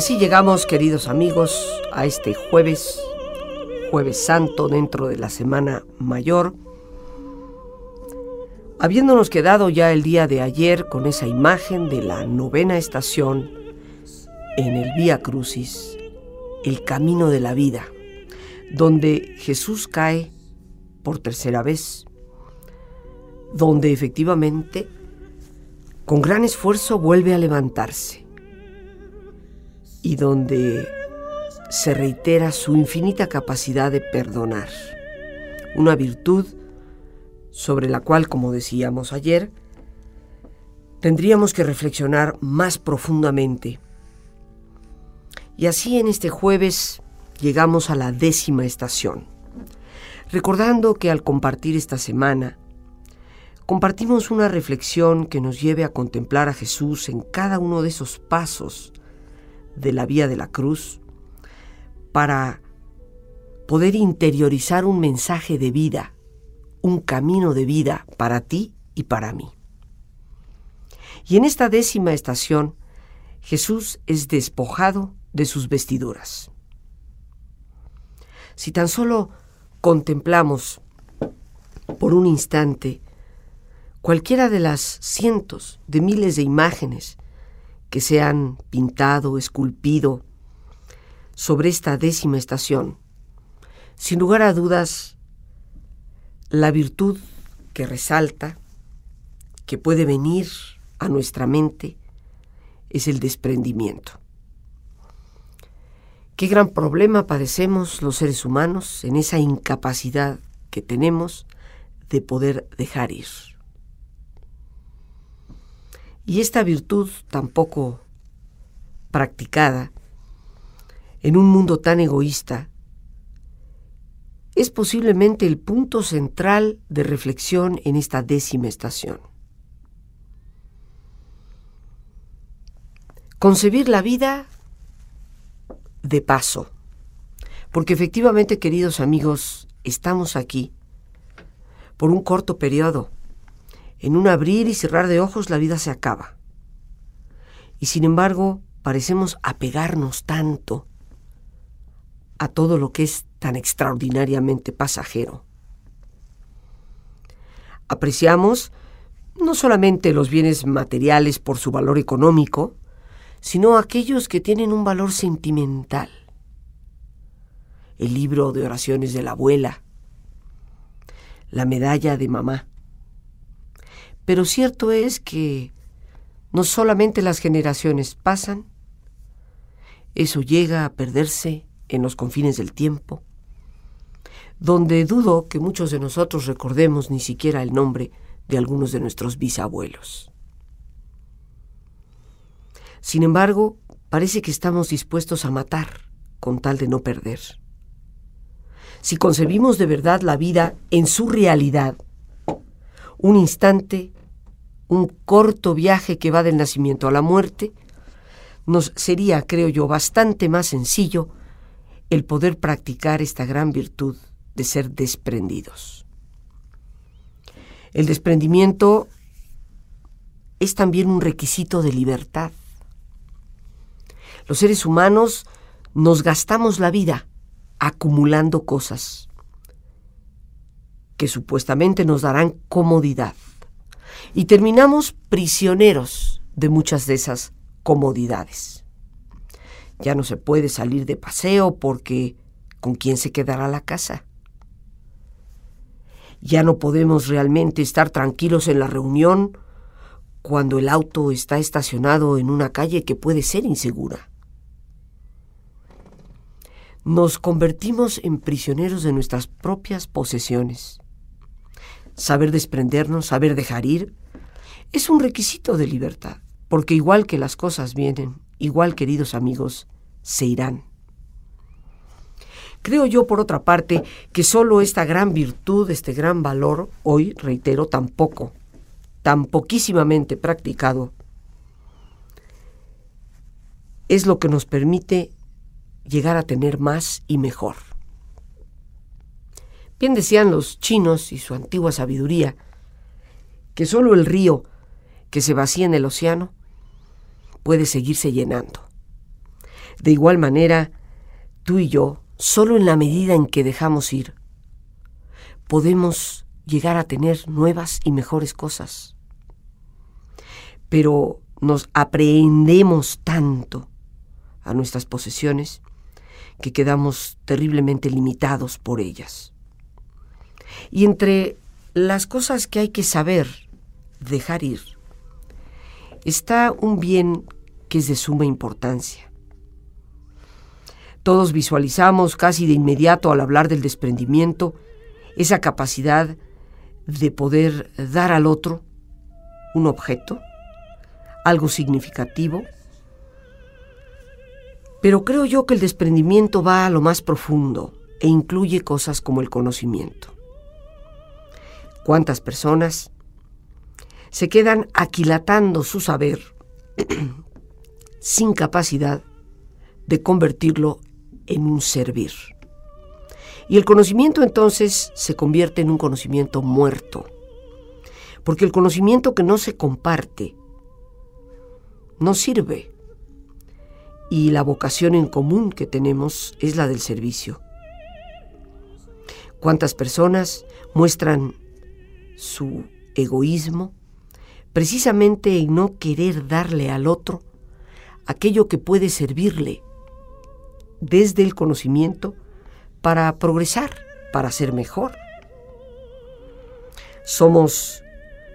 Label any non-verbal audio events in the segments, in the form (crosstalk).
Así llegamos, queridos amigos, a este jueves, jueves santo dentro de la Semana Mayor, habiéndonos quedado ya el día de ayer con esa imagen de la novena estación en el Vía Crucis, el camino de la vida, donde Jesús cae por tercera vez, donde efectivamente, con gran esfuerzo, vuelve a levantarse y donde se reitera su infinita capacidad de perdonar, una virtud sobre la cual, como decíamos ayer, tendríamos que reflexionar más profundamente. Y así en este jueves llegamos a la décima estación, recordando que al compartir esta semana, compartimos una reflexión que nos lleve a contemplar a Jesús en cada uno de esos pasos de la vía de la cruz para poder interiorizar un mensaje de vida, un camino de vida para ti y para mí. Y en esta décima estación, Jesús es despojado de sus vestiduras. Si tan solo contemplamos por un instante cualquiera de las cientos de miles de imágenes que se han pintado, esculpido sobre esta décima estación. Sin lugar a dudas, la virtud que resalta, que puede venir a nuestra mente, es el desprendimiento. Qué gran problema padecemos los seres humanos en esa incapacidad que tenemos de poder dejar ir. Y esta virtud tampoco practicada en un mundo tan egoísta es posiblemente el punto central de reflexión en esta décima estación. Concebir la vida de paso, porque efectivamente, queridos amigos, estamos aquí por un corto periodo en un abrir y cerrar de ojos la vida se acaba. Y sin embargo, parecemos apegarnos tanto a todo lo que es tan extraordinariamente pasajero. Apreciamos no solamente los bienes materiales por su valor económico, sino aquellos que tienen un valor sentimental. El libro de oraciones de la abuela, la medalla de mamá, pero cierto es que no solamente las generaciones pasan, eso llega a perderse en los confines del tiempo, donde dudo que muchos de nosotros recordemos ni siquiera el nombre de algunos de nuestros bisabuelos. Sin embargo, parece que estamos dispuestos a matar con tal de no perder. Si concebimos de verdad la vida en su realidad, un instante un corto viaje que va del nacimiento a la muerte, nos sería, creo yo, bastante más sencillo el poder practicar esta gran virtud de ser desprendidos. El desprendimiento es también un requisito de libertad. Los seres humanos nos gastamos la vida acumulando cosas que supuestamente nos darán comodidad y terminamos prisioneros de muchas de esas comodidades. Ya no se puede salir de paseo porque ¿con quién se quedará la casa? Ya no podemos realmente estar tranquilos en la reunión cuando el auto está estacionado en una calle que puede ser insegura. Nos convertimos en prisioneros de nuestras propias posesiones. Saber desprendernos, saber dejar ir, es un requisito de libertad, porque igual que las cosas vienen, igual queridos amigos, se irán. Creo yo, por otra parte, que solo esta gran virtud, este gran valor, hoy, reitero, tampoco, tan poquísimamente practicado, es lo que nos permite llegar a tener más y mejor. Bien decían los chinos y su antigua sabiduría, que solo el río que se vacía en el océano puede seguirse llenando. De igual manera, tú y yo, solo en la medida en que dejamos ir, podemos llegar a tener nuevas y mejores cosas. Pero nos aprehendemos tanto a nuestras posesiones que quedamos terriblemente limitados por ellas. Y entre las cosas que hay que saber dejar ir, está un bien que es de suma importancia. Todos visualizamos casi de inmediato al hablar del desprendimiento esa capacidad de poder dar al otro un objeto, algo significativo, pero creo yo que el desprendimiento va a lo más profundo e incluye cosas como el conocimiento. ¿Cuántas personas se quedan aquilatando su saber (clears throat) sin capacidad de convertirlo en un servir? Y el conocimiento entonces se convierte en un conocimiento muerto, porque el conocimiento que no se comparte no sirve y la vocación en común que tenemos es la del servicio. ¿Cuántas personas muestran su egoísmo precisamente en no querer darle al otro aquello que puede servirle desde el conocimiento para progresar, para ser mejor? Somos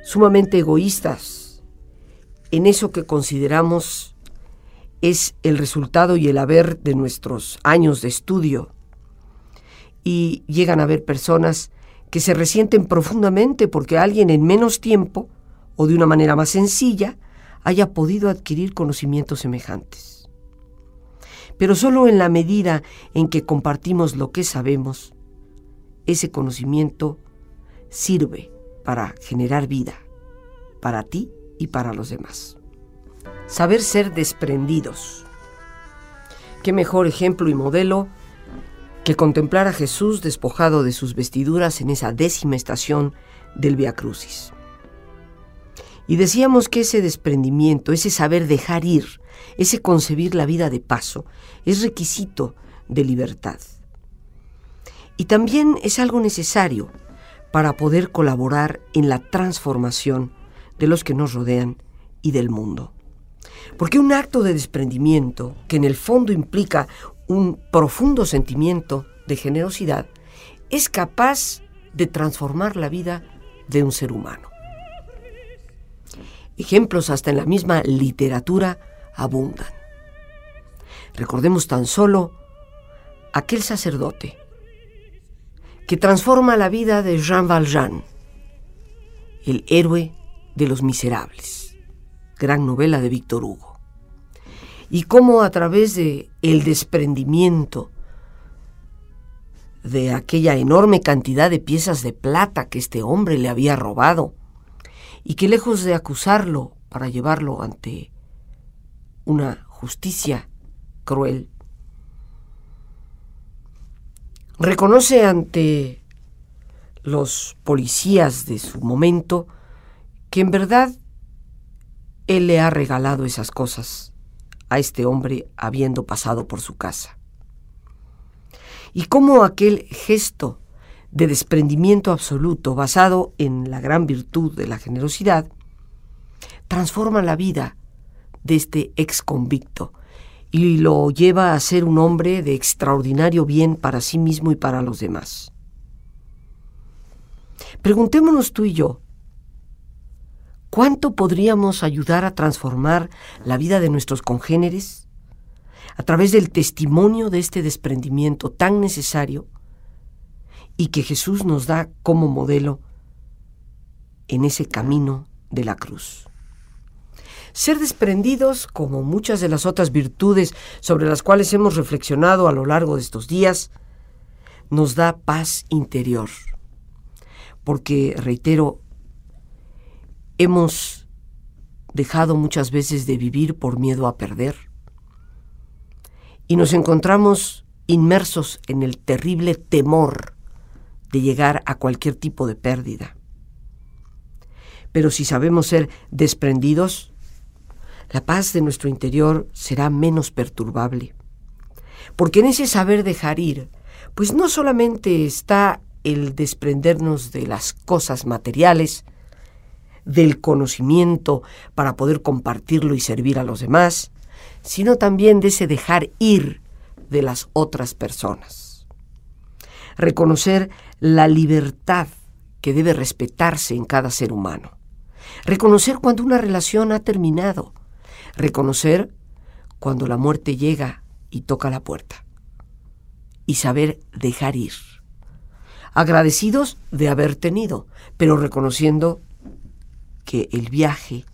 sumamente egoístas en eso que consideramos es el resultado y el haber de nuestros años de estudio. Y llegan a haber personas que se resienten profundamente porque alguien en menos tiempo o de una manera más sencilla haya podido adquirir conocimientos semejantes. Pero solo en la medida en que compartimos lo que sabemos, ese conocimiento sirve para generar vida, para ti y para los demás saber ser desprendidos. Qué mejor ejemplo y modelo que contemplar a Jesús despojado de sus vestiduras en esa décima estación del Via Crucis. Y decíamos que ese desprendimiento, ese saber dejar ir, ese concebir la vida de paso, es requisito de libertad. Y también es algo necesario para poder colaborar en la transformación de los que nos rodean y del mundo. Porque un acto de desprendimiento, que en el fondo implica un profundo sentimiento de generosidad, es capaz de transformar la vida de un ser humano. Ejemplos hasta en la misma literatura abundan. Recordemos tan solo aquel sacerdote que transforma la vida de Jean Valjean, el héroe de los miserables gran novela de Víctor Hugo. Y cómo a través de el desprendimiento de aquella enorme cantidad de piezas de plata que este hombre le había robado, y que lejos de acusarlo para llevarlo ante una justicia cruel, reconoce ante los policías de su momento que en verdad él le ha regalado esas cosas a este hombre habiendo pasado por su casa. Y cómo aquel gesto de desprendimiento absoluto basado en la gran virtud de la generosidad transforma la vida de este ex convicto y lo lleva a ser un hombre de extraordinario bien para sí mismo y para los demás. Preguntémonos tú y yo, ¿cuánto podríamos ayudar a transformar la vida de nuestros congéneres a través del testimonio de este desprendimiento tan necesario y que Jesús nos da como modelo en ese camino de la cruz? Ser desprendidos, como muchas de las otras virtudes sobre las cuales hemos reflexionado a lo largo de estos días, nos da paz interior. Porque, reitero, hemos dejado muchas veces de vivir por miedo a perder y nos encontramos inmersos en el terrible temor de llegar a cualquier tipo de pérdida. Pero si sabemos ser desprendidos, la paz de nuestro interior será menos perturbable. Porque en ese saber dejar ir, pues no solamente está el desprendernos de las cosas materiales, del conocimiento para poder compartirlo y servir a los demás, sino también de ese dejar ir de las otras personas. Reconocer la libertad que debe respetarse en cada ser humano. Reconocer cuando una relación ha terminado reconocer cuando la muerte llega y toca la puerta y saber dejar ir. Agradecidos de haber tenido, pero reconociendo que el viaje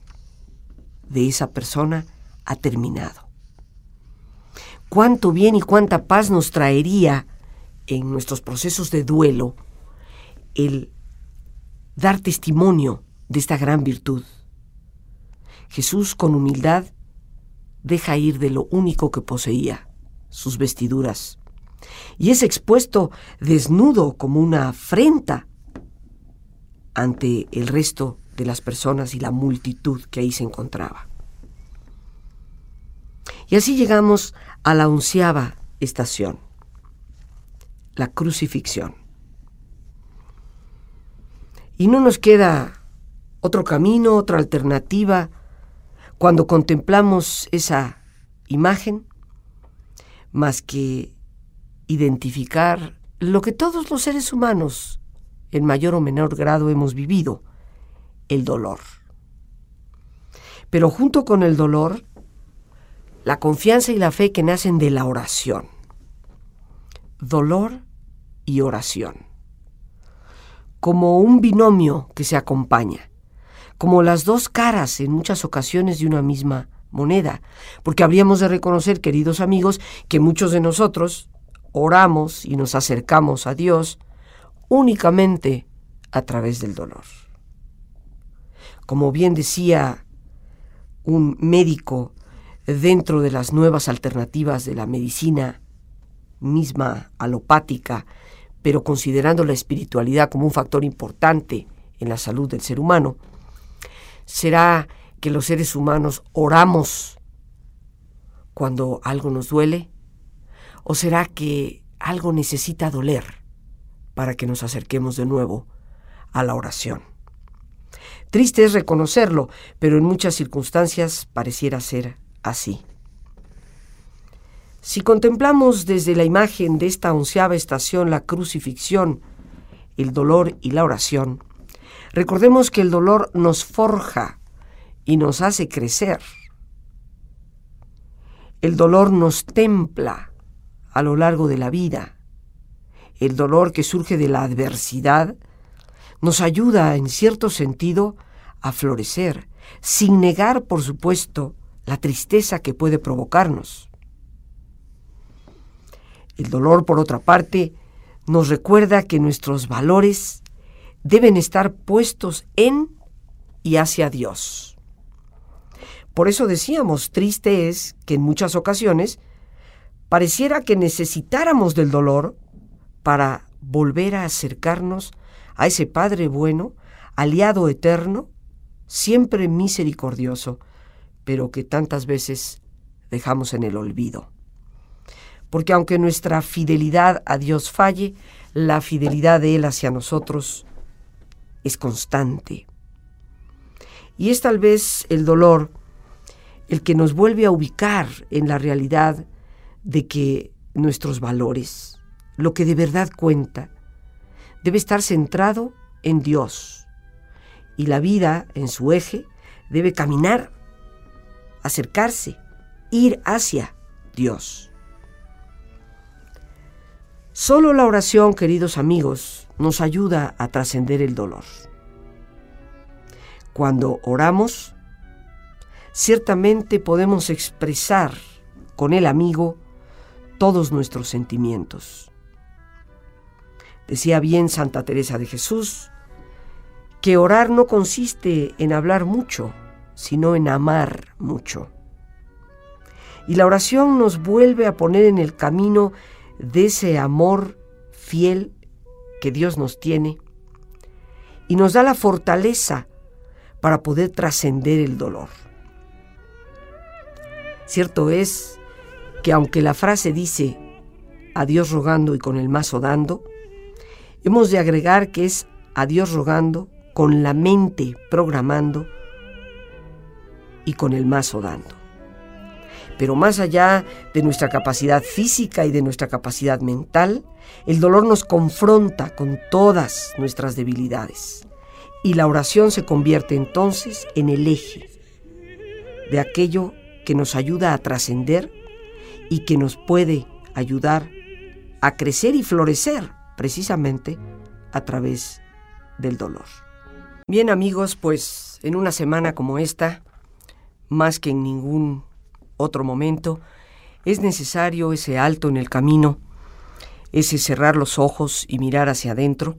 de esa persona ha terminado. Cuánto bien y cuánta paz nos traería en nuestros procesos de duelo el dar testimonio de esta gran virtud. Jesús con humildad deja ir de lo único que poseía, sus vestiduras, y es expuesto desnudo como una afrenta ante el resto de las personas y la multitud que ahí se encontraba. Y así llegamos a la onceava estación, la crucifixión. Y no nos queda otro camino, otra alternativa cuando contemplamos esa imagen, más que identificar lo que todos los seres humanos en mayor o menor grado hemos vivido, el dolor. Pero junto con el dolor, la confianza y la fe que nacen de la oración. Dolor y oración. Como un binomio que se acompaña como las dos caras en muchas ocasiones de una misma moneda, porque habríamos de reconocer, queridos amigos, que muchos de nosotros oramos y nos acercamos a Dios únicamente a través del dolor. Como bien decía un médico dentro de las nuevas alternativas de la medicina misma alopática, pero considerando la espiritualidad como un factor importante en la salud del ser humano, ¿Será que los seres humanos oramos cuando algo nos duele? ¿O será que algo necesita doler para que nos acerquemos de nuevo a la oración? Triste es reconocerlo, pero en muchas circunstancias pareciera ser así. Si contemplamos desde la imagen de esta onceava estación la crucifixión, el dolor y la oración, Recordemos que el dolor nos forja y nos hace crecer. El dolor nos templa a lo largo de la vida. El dolor que surge de la adversidad nos ayuda, en cierto sentido, a florecer, sin negar, por supuesto, la tristeza que puede provocarnos. El dolor, por otra parte, nos recuerda que nuestros valores deben estar puestos en y hacia Dios. Por eso decíamos, triste es que en muchas ocasiones pareciera que necesitáramos del dolor para volver a acercarnos a ese Padre bueno, aliado eterno, siempre misericordioso, pero que tantas veces dejamos en el olvido. Porque aunque nuestra fidelidad a Dios falle, la fidelidad de Él hacia nosotros es constante. Y es tal vez el dolor el que nos vuelve a ubicar en la realidad de que nuestros valores, lo que de verdad cuenta, debe estar centrado en Dios y la vida en su eje debe caminar, acercarse, ir hacia Dios. Solo la oración, queridos amigos, nos ayuda a trascender el dolor. Cuando oramos, ciertamente podemos expresar con el amigo todos nuestros sentimientos. Decía bien Santa Teresa de Jesús que orar no consiste en hablar mucho, sino en amar mucho. Y la oración nos vuelve a poner en el camino de ese amor fiel que Dios nos tiene y nos da la fortaleza para poder trascender el dolor. Cierto es que aunque la frase dice a Dios rogando y con el mazo dando, hemos de agregar que es a Dios rogando, con la mente programando y con el mazo dando. Pero más allá de nuestra capacidad física y de nuestra capacidad mental, el dolor nos confronta con todas nuestras debilidades. Y la oración se convierte entonces en el eje de aquello que nos ayuda a trascender y que nos puede ayudar a crecer y florecer precisamente a través del dolor. Bien amigos, pues en una semana como esta, más que en ningún otro momento, es necesario ese alto en el camino, ese cerrar los ojos y mirar hacia adentro.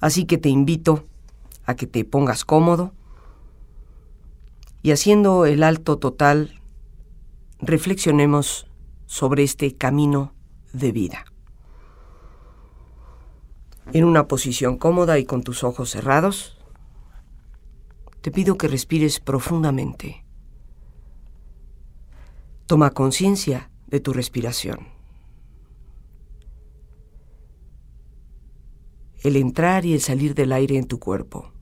Así que te invito a que te pongas cómodo y haciendo el alto total, reflexionemos sobre este camino de vida. En una posición cómoda y con tus ojos cerrados, te pido que respires profundamente. Toma conciencia de tu respiración. El entrar y el salir del aire en tu cuerpo.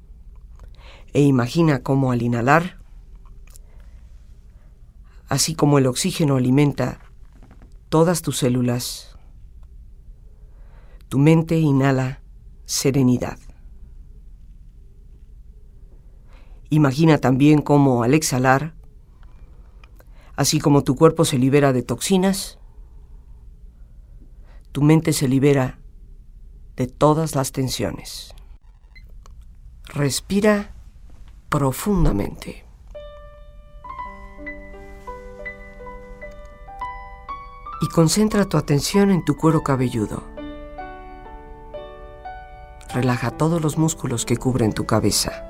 E imagina cómo al inhalar, así como el oxígeno alimenta todas tus células, tu mente inhala serenidad. Imagina también cómo al exhalar, así como tu cuerpo se libera de toxinas, tu mente se libera de todas las tensiones. Respira profundamente. y concentra tu atención en tu cuero cabelludo. Relaja todos los músculos que cubren tu cabeza.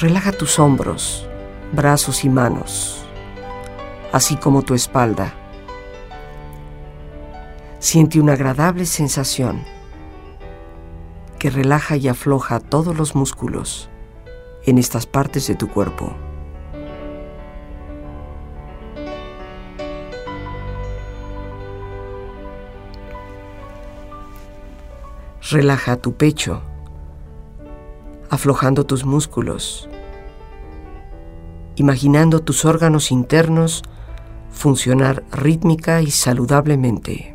Relaja tus hombros, brazos y manos, así como tu espalda. Siente una agradable sensación que relaja y afloja todos los músculos en estas partes de tu cuerpo. Relaja tu pecho, aflojando tus músculos, imaginando tus órganos internos funcionar rítmica y saludablemente.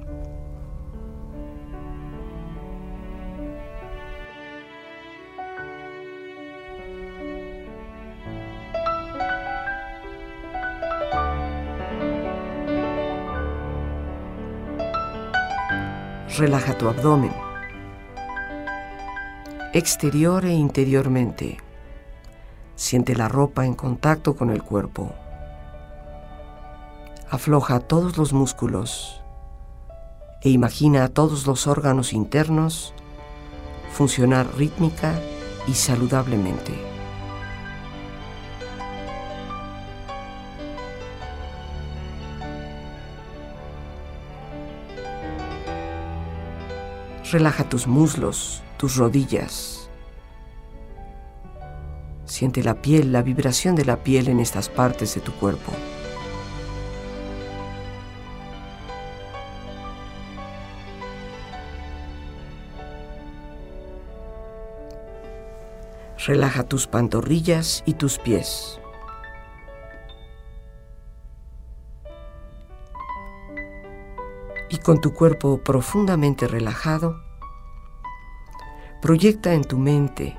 Relaja tu abdomen, exterior e interiormente. Siente la ropa en contacto con el cuerpo. Afloja todos los músculos e imagina a todos los órganos internos funcionar rítmica y saludablemente. Relaja tus muslos, tus rodillas. Siente la piel, la vibración de la piel en estas partes de tu cuerpo. Relaja tus pantorrillas y tus pies. Y con tu cuerpo profundamente relajado, proyecta en tu mente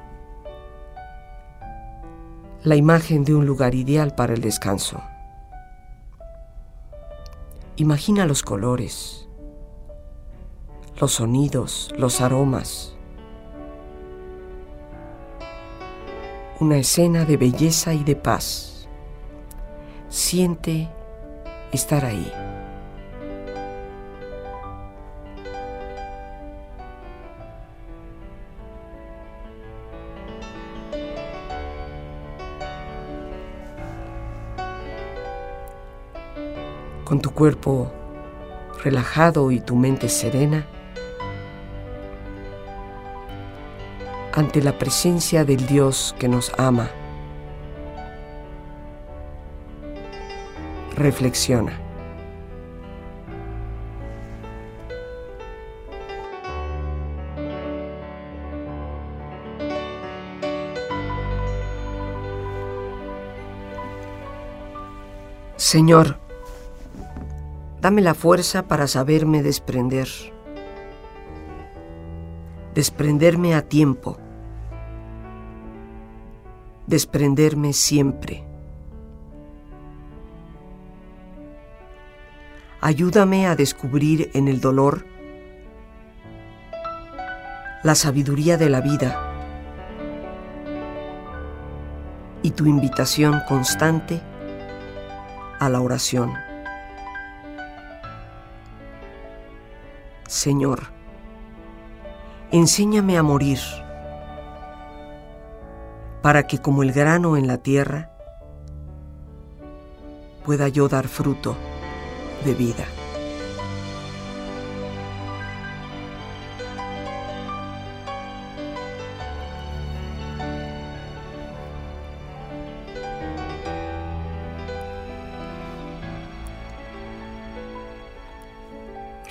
la imagen de un lugar ideal para el descanso. Imagina los colores, los sonidos, los aromas, una escena de belleza y de paz. Siente estar ahí. Con tu cuerpo relajado y tu mente serena, ante la presencia del Dios que nos ama. Reflexiona. Señor, dame la fuerza para saberme desprender, desprenderme a tiempo desprenderme siempre. Ayúdame a descubrir en el dolor la sabiduría de la vida y tu invitación constante a la oración. Señor, enséñame a morir para que como el grano en la tierra, pueda yo dar fruto de vida.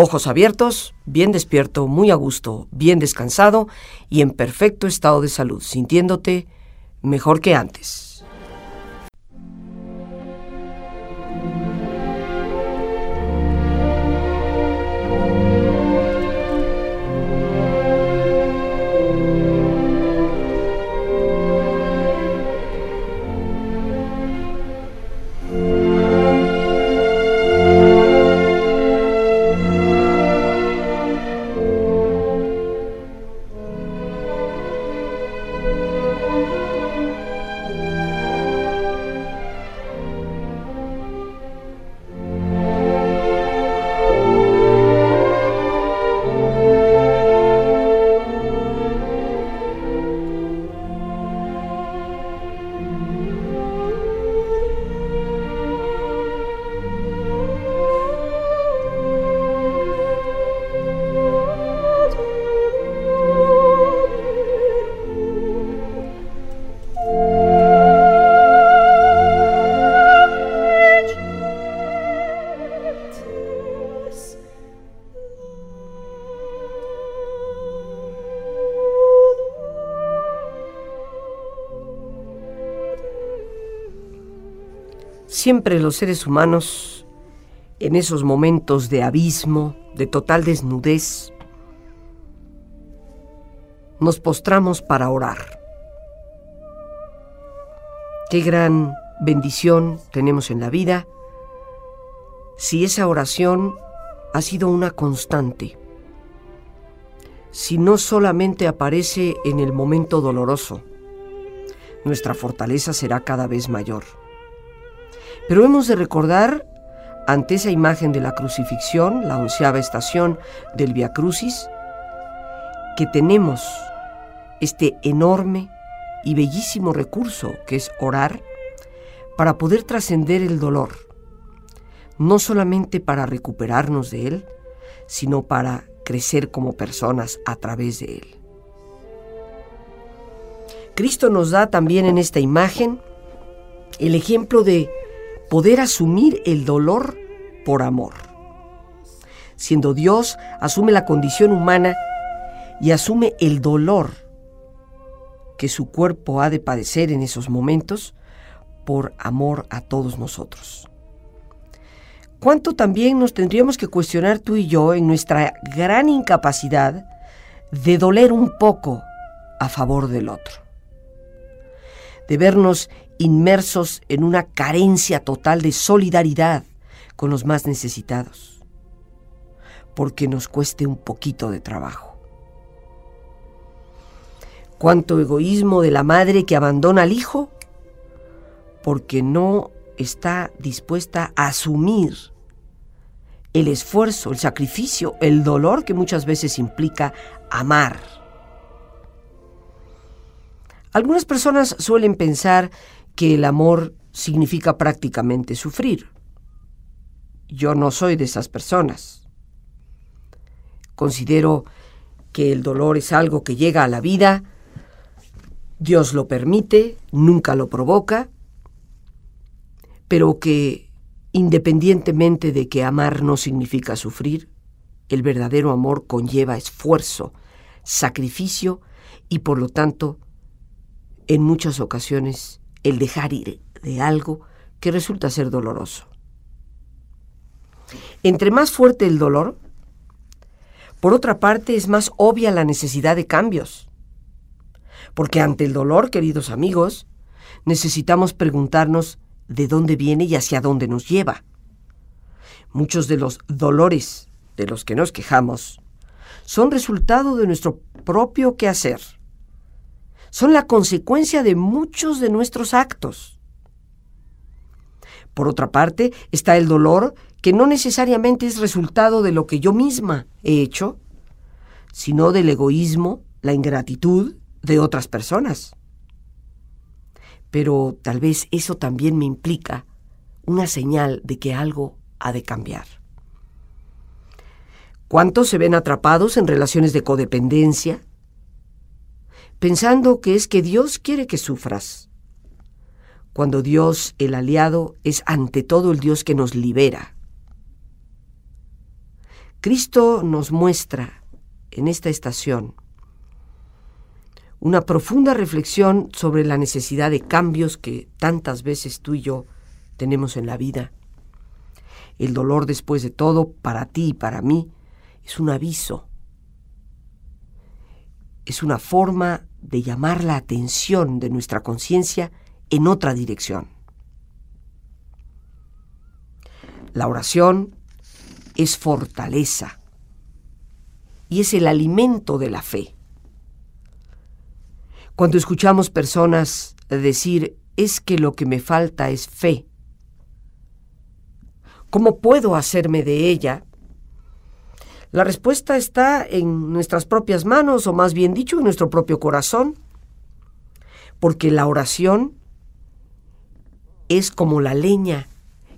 Ojos abiertos, bien despierto, muy a gusto, bien descansado y en perfecto estado de salud, sintiéndote mejor que antes. Siempre los seres humanos, en esos momentos de abismo, de total desnudez, nos postramos para orar. Qué gran bendición tenemos en la vida si esa oración ha sido una constante, si no solamente aparece en el momento doloroso, nuestra fortaleza será cada vez mayor. Pero hemos de recordar, ante esa imagen de la crucifixión, la onceava estación del Via Crucis, que tenemos este enorme y bellísimo recurso que es orar para poder trascender el dolor, no solamente para recuperarnos de él, sino para crecer como personas a través de él. Cristo nos da también en esta imagen el ejemplo de poder asumir el dolor por amor. Siendo Dios, asume la condición humana y asume el dolor que su cuerpo ha de padecer en esos momentos por amor a todos nosotros. ¿Cuánto también nos tendríamos que cuestionar tú y yo en nuestra gran incapacidad de doler un poco a favor del otro? De vernos inmersos en una carencia total de solidaridad con los más necesitados, porque nos cueste un poquito de trabajo cuánto egoísmo de la madre que abandona al hijo porque no está dispuesta a asumir el esfuerzo, el sacrificio, el dolor que muchas veces implica amar. Algunas personas suelen pensar que el amor significa prácticamente sufrir. Yo no soy de esas personas. Considero que el dolor es algo que llega a la vida Dios lo permite, nunca lo provoca, pero que independientemente de que amar no significa sufrir, el verdadero amor conlleva esfuerzo, sacrificio y por lo tanto, en muchas ocasiones, el dejar ir de algo que resulta ser doloroso. Entre más fuerte el dolor, por otra parte es más obvia la necesidad de cambios. Porque ante el dolor, queridos amigos, necesitamos preguntarnos de dónde viene y hacia dónde nos lleva. Muchos de los dolores de los que nos quejamos son resultado de nuestro propio quehacer. Son la consecuencia de muchos de nuestros actos. Por otra parte, está el dolor que no necesariamente es resultado de lo que yo misma he hecho, sino del egoísmo, la ingratitud de otras personas. Pero tal vez eso también me implica una señal de que algo ha de cambiar. ¿Cuántos se ven atrapados en relaciones de codependencia? Pensando que es que Dios quiere que sufras, cuando Dios, el aliado, es ante todo el Dios que nos libera. Cristo nos muestra en esta estación una profunda reflexión sobre la necesidad de cambios que tantas veces tú y yo tenemos en la vida. El dolor, después de todo, para ti y para mí, es un aviso. Es una forma de llamar la atención de nuestra conciencia en otra dirección. La oración es fortaleza y es el alimento de la fe. Cuando escuchamos personas decir, es que lo que me falta es fe, ¿cómo puedo hacerme de ella? La respuesta está en nuestras propias manos, o más bien dicho, en nuestro propio corazón, porque la oración es como la leña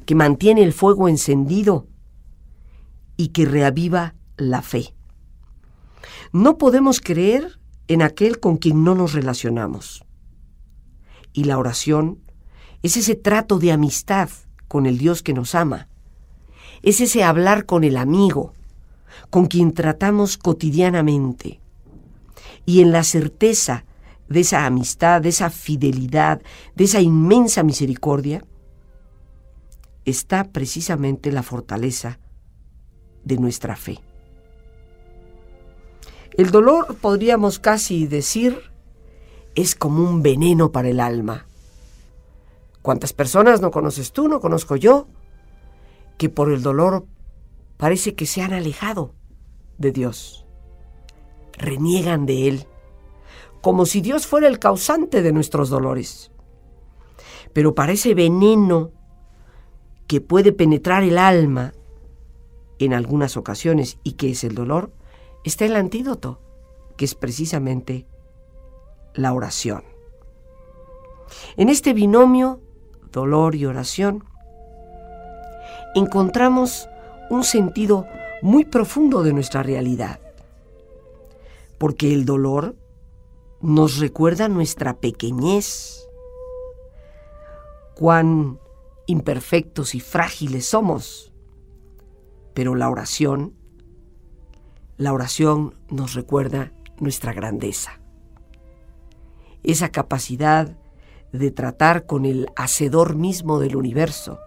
que mantiene el fuego encendido y que reaviva la fe. No podemos creer en aquel con quien no nos relacionamos. Y la oración es ese trato de amistad con el Dios que nos ama. Es ese hablar con el amigo, con quien tratamos cotidianamente. Y en la certeza de esa amistad, de esa fidelidad, de esa inmensa misericordia, está precisamente la fortaleza de nuestra fe. El dolor, podríamos casi decir, es como un veneno para el alma. ¿Cuántas personas no conoces tú, no conozco yo, que por el dolor parece que se han alejado de Dios? Reniegan de Él, como si Dios fuera el causante de nuestros dolores. Pero para ese veneno que puede penetrar el alma en algunas ocasiones y que es el dolor, está el antídoto, que es precisamente la oración. En este binomio, dolor y oración, encontramos un sentido muy profundo de nuestra realidad, porque el dolor nos recuerda nuestra pequeñez, cuán imperfectos y frágiles somos, pero la oración, la oración nos recuerda nuestra grandeza, esa capacidad de tratar con el hacedor mismo del universo,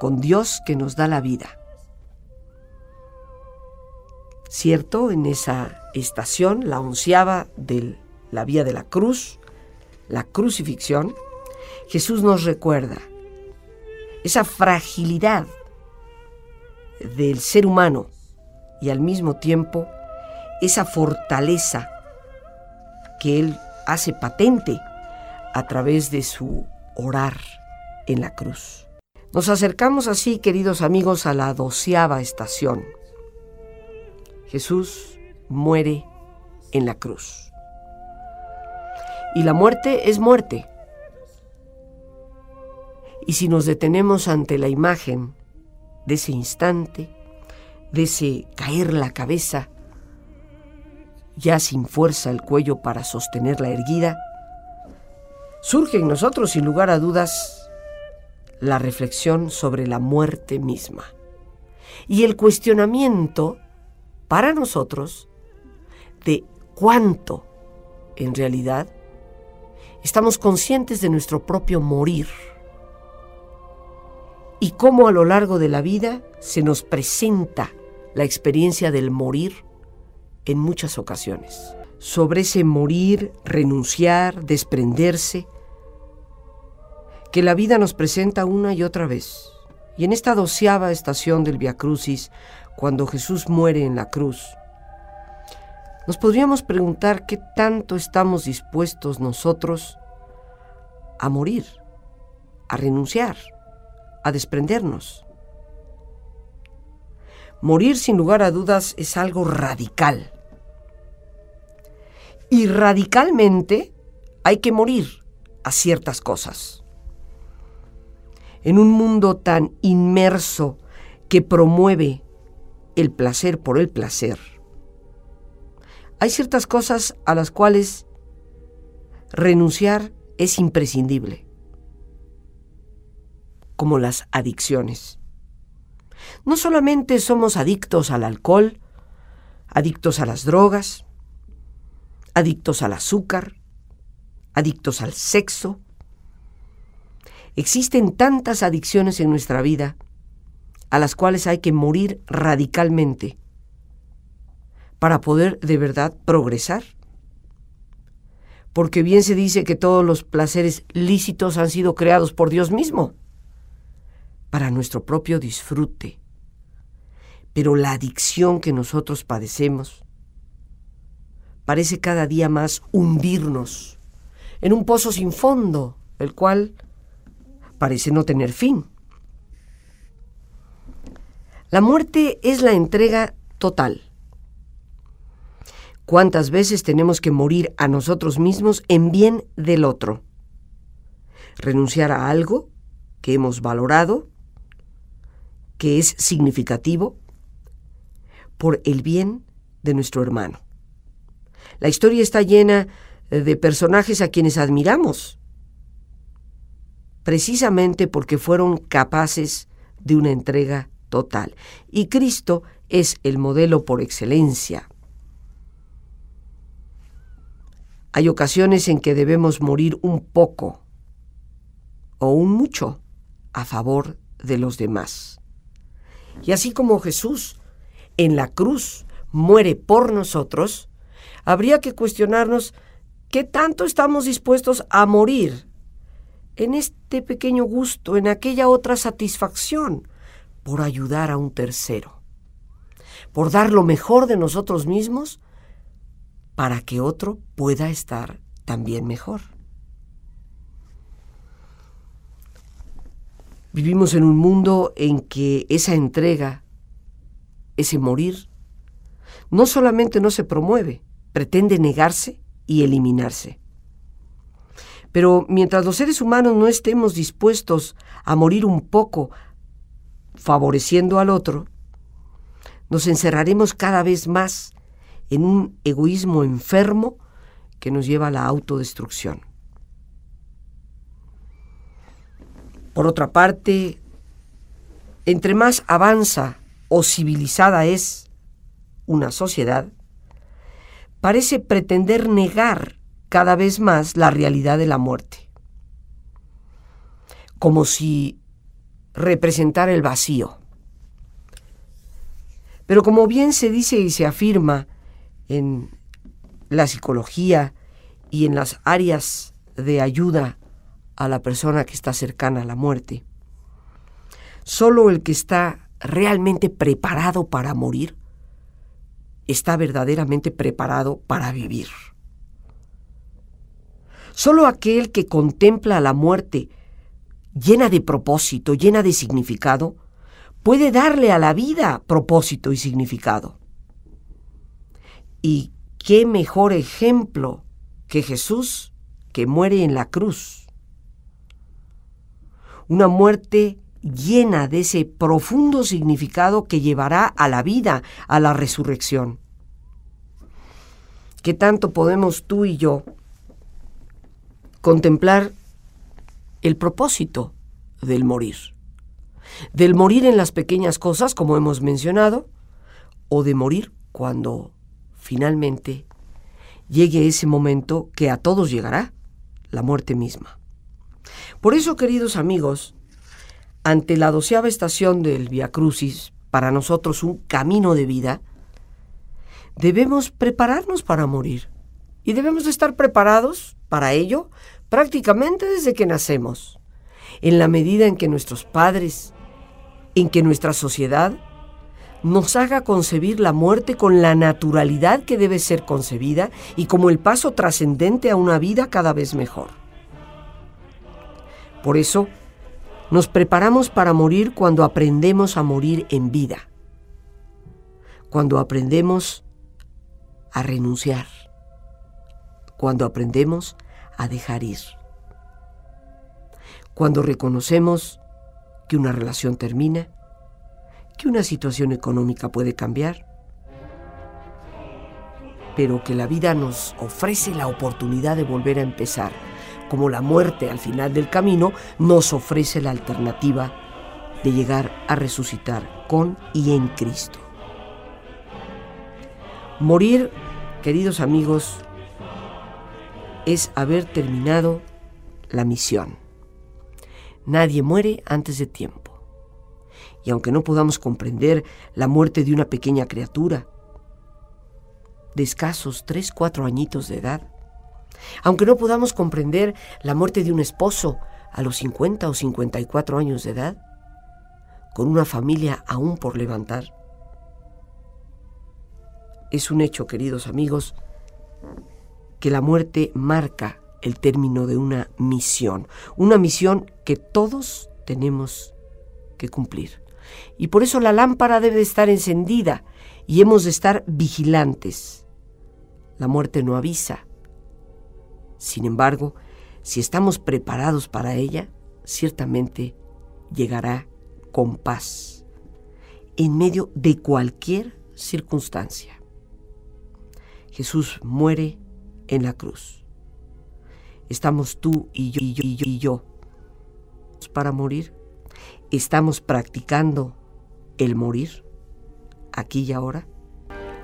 con Dios que nos da la vida. Cierto, en esa estación, la onceava de la vía de la cruz, la crucifixión, Jesús nos recuerda esa fragilidad del ser humano y al mismo tiempo esa fortaleza que Él hace patente a través de su orar en la cruz. Nos acercamos así, queridos amigos, a la doceava estación. Jesús muere en la cruz. Y la muerte es muerte. Y si nos detenemos ante la imagen de ese instante, de ese caer la cabeza, ya sin fuerza el cuello para sostener la erguida, surge en nosotros, sin lugar a dudas, la reflexión sobre la muerte misma y el cuestionamiento para nosotros de cuánto, en realidad, estamos conscientes de nuestro propio morir y cómo a lo largo de la vida se nos presenta la experiencia del morir en muchas ocasiones sobre ese morir, renunciar, desprenderse, que la vida nos presenta una y otra vez. Y en esta doceava estación del Via Crucis, cuando Jesús muere en la cruz, nos podríamos preguntar qué tanto estamos dispuestos nosotros a morir, a renunciar, a desprendernos. Morir sin lugar a dudas es algo radical y radicalmente hay que morir a ciertas cosas. En un mundo tan inmerso que promueve el placer por el placer, hay ciertas cosas a las cuales renunciar es imprescindible, como las adicciones. No solamente somos adictos al alcohol, adictos a las drogas, adictos al azúcar, adictos al sexo. Existen tantas adicciones en nuestra vida a las cuales hay que morir radicalmente para poder de verdad progresar. Porque bien se dice que todos los placeres lícitos han sido creados por Dios mismo, para nuestro propio disfrute. Pero la adicción que nosotros padecemos, parece cada día más hundirnos en un pozo sin fondo, el cual parece no tener fin. La muerte es la entrega total. ¿Cuántas veces tenemos que morir a nosotros mismos en bien del otro? Renunciar a algo que hemos valorado, que es significativo, por el bien de nuestro hermano. La historia está llena de personajes a quienes admiramos, precisamente porque fueron capaces de una entrega total. Y Cristo es el modelo por excelencia. Hay ocasiones en que debemos morir un poco o un mucho a favor de los demás. Y así como Jesús en la cruz muere por nosotros, habría que cuestionarnos qué tanto estamos dispuestos a morir en este pequeño gusto, en aquella otra satisfacción, por ayudar a un tercero, por dar lo mejor de nosotros mismos para que otro pueda estar también mejor. Vivimos en un mundo en que esa entrega, ese morir, no solamente no se promueve, pretende negarse y eliminarse. Pero mientras los seres humanos no estemos dispuestos a morir un poco favoreciendo al otro, nos encerraremos cada vez más en un egoísmo enfermo que nos lleva a la autodestrucción. Por otra parte, entre más avanza o civilizada es una sociedad, parece pretender negar cada vez más la realidad de la muerte, como si representara el vacío. Pero como bien se dice y se afirma en la psicología y en las áreas de ayuda a la persona que está cercana a la muerte. Solo el que está realmente preparado para morir está verdaderamente preparado para vivir. Solo aquel que contempla la muerte llena de propósito, llena de significado, puede darle a la vida propósito y significado. Y qué mejor ejemplo que Jesús que muere en la cruz una muerte llena de ese profundo significado que llevará a la vida, a la resurrección. ¿Qué tanto podemos tú y yo contemplar el propósito del morir? Del morir en las pequeñas cosas, como hemos mencionado, o de morir cuando finalmente llegue ese momento que a todos llegará, la muerte misma. Por eso, queridos amigos, ante la doceava estación del Via Crucis, para nosotros un camino de vida, debemos prepararnos para morir. Y debemos estar preparados para ello prácticamente desde que nacemos. En la medida en que nuestros padres, en que nuestra sociedad nos haga concebir la muerte con la naturalidad que debe ser concebida y como el paso trascendente a una vida cada vez mejor. Por eso, nos preparamos para morir cuando aprendemos a morir en vida, cuando aprendemos a renunciar, cuando aprendemos a dejar ir, cuando reconocemos que una relación termina, que una situación económica puede cambiar, pero que la vida nos ofrece la oportunidad de volver a empezar como la muerte al final del camino, nos ofrece la alternativa de llegar a resucitar con y en Cristo. Morir, queridos amigos, es haber terminado la misión. Nadie muere antes de tiempo. Y aunque no podamos comprender la muerte de una pequeña criatura, de escasos tres, cuatro añitos de edad, aunque no podamos comprender la muerte de un esposo a los 50 o 54 años de edad, con una familia aún por levantar. Es un hecho, queridos amigos, que la muerte marca el término de una misión, una misión que todos tenemos que cumplir. Y por eso la lámpara debe estar encendida y hemos de estar vigilantes. La muerte no avisa, sin embargo, si estamos preparados para ella, ciertamente llegará con paz, en medio de cualquier circunstancia. Jesús muere en la cruz. Estamos tú y yo y yo y yo, y yo para morir. Estamos practicando el morir aquí y ahora.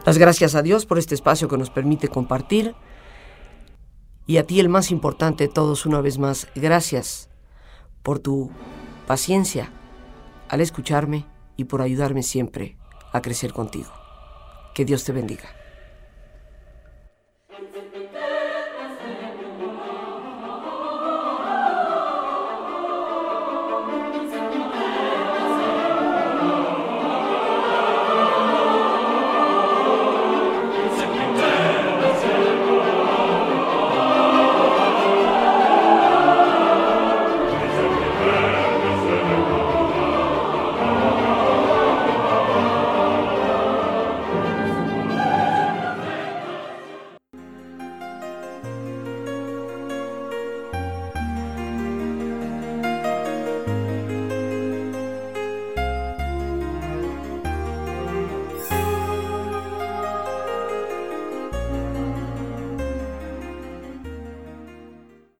Las gracias a Dios por este espacio que nos permite compartir y a ti el más importante de todos una vez más, gracias por tu paciencia al escucharme y por ayudarme siempre a crecer contigo. Que Dios te bendiga.